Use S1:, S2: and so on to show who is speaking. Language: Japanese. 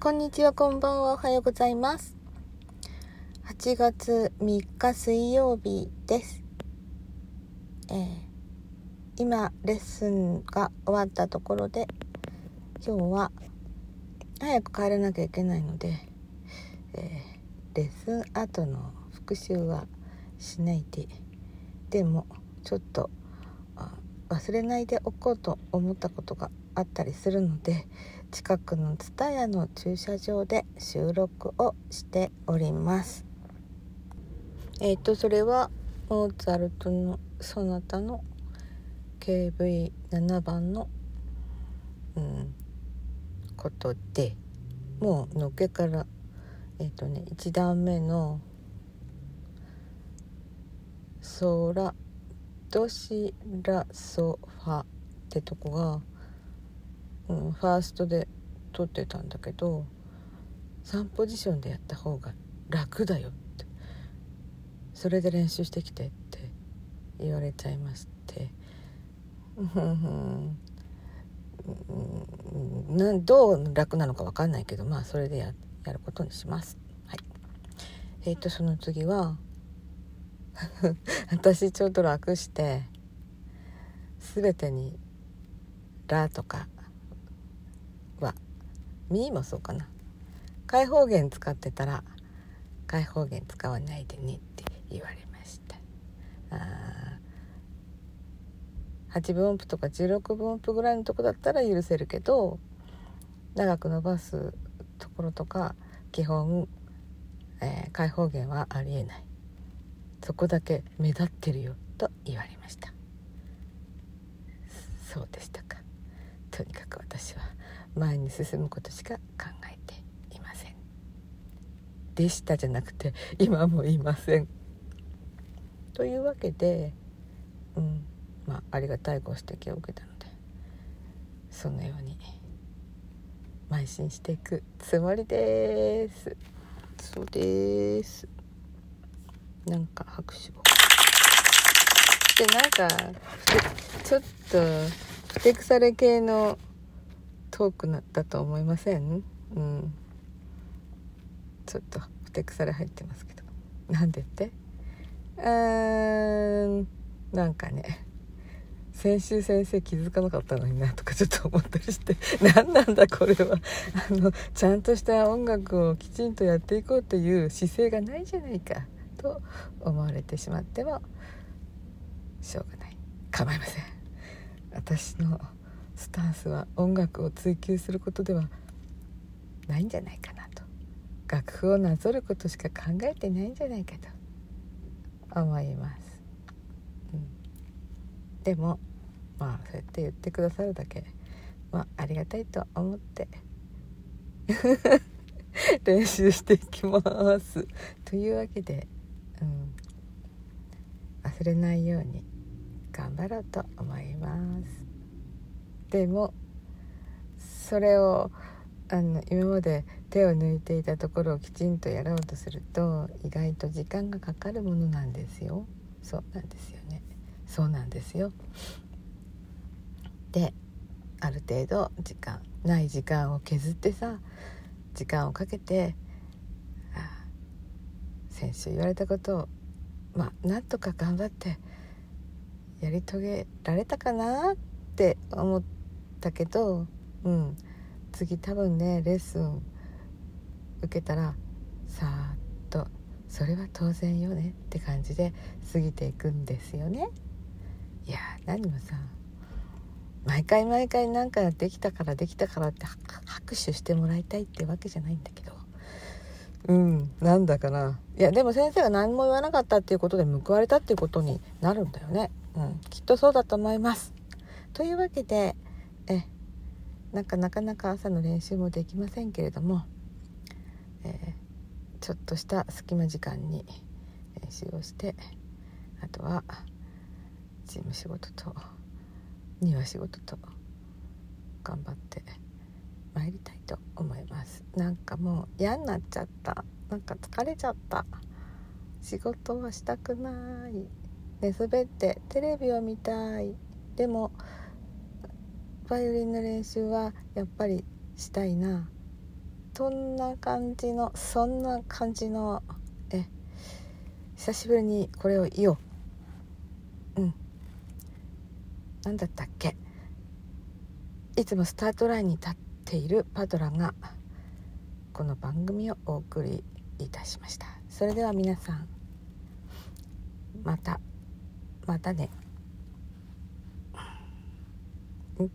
S1: こんにちは、こんばんは、おはようございます。8月3日水曜日です。えー今、レッスンが終わったところで、今日は早く帰らなきゃいけないので、えーレッスン後の復習はしないで、でも、ちょっと忘れないでおこうと思ったことがあったりするので、近くの蔦屋の駐車場で収録をしております。えっ、とそれはモーツァルトのソナタの KV7 番の、うん、ことでもうのっけからえっ、とね1段目のソラドシラソファってとこがうん、ファーストで撮ってたんだけど3ポジションでやった方が楽だよって。それで練習してきてって言われちゃいまして。うんうんなどう楽なのか分かんないけどまあそれでややることにします。はい、えっ、とその次は 私ちょっと楽して全てに「ラ」とかは「み」もそうかな。開放弦使ってたら開放弦使わないでねって言われました。8分音符とか16分音符ぐらいのとこだったら許せるけど長く伸ばすところとか基本、えー開放弦はありえない。そこだけ目立ってるよと言われました。そうでしたか。とにかく私は前に進むことしか考えていません。でしたじゃなくて今もいません。というわけでうんまあありがたいご指摘を受けたのでそのように邁進していくつもりです。そうです。なんか拍手を。でなんかちょっとふてくされ系のトークなだと思いません？うん。ちょっとふてくされ入ってますけど。なんでって？うーん。なんかね。先週先生気づかなかったのになとかちょっと思ったりして。何なんだこれは。あのちゃんとした音楽をきちんとやっていこうという姿勢がないじゃないか。と思われてしまってもしょうがない。構いません。私のスタンスは音楽を追求することではないんじゃないかなと。楽譜をなぞることしか考えてないんじゃないかと。思います、うん、でもまあそうやって言ってくださるだけ。まあありがたいと思って。練習していきます。というわけで、うん、忘れないように頑張ろうと思います。でもそれをあの今まで手を抜いていたところをきちんとやろうとすると意外と時間がかかるものなんですよ。そうなんですよね。そうなんですよ。である程度時間ない時間を削ってさ時間をかけて言われたことをまあなんとか頑張ってやり遂げられたかなって思ったけどうん次多分ねレッスン受けたらさーっとそれは当然よねって感じで過ぎていくんですよね。いや何もさ毎回毎回なんかできたからできたからって拍手してもらいたいってわけじゃないんだけどうんなんだかな。いやでも先生が何も言わなかったっていうことで報われたっていうことになるんだよね、うん、きっとそうだと思います。というわけでえなんかなかなか朝の練習もできませんけれども、えーちょっとした隙間時間に練習をしてあとは事務仕事と庭仕事と頑張って参りたいと思います。なんかもう嫌になっちゃった。なんか疲れちゃった。仕事はしたくない。寝そべってテレビを見たい。でもバイオリンの練習はやっぱりしたいな。そんな感じのそんな感じのえ久しぶりにこれを言おう。うん。何だったっけ。いつもスタートラインに立っているパトラがこの番組をお送りいたしましたそれでは皆さんまたまたね。うん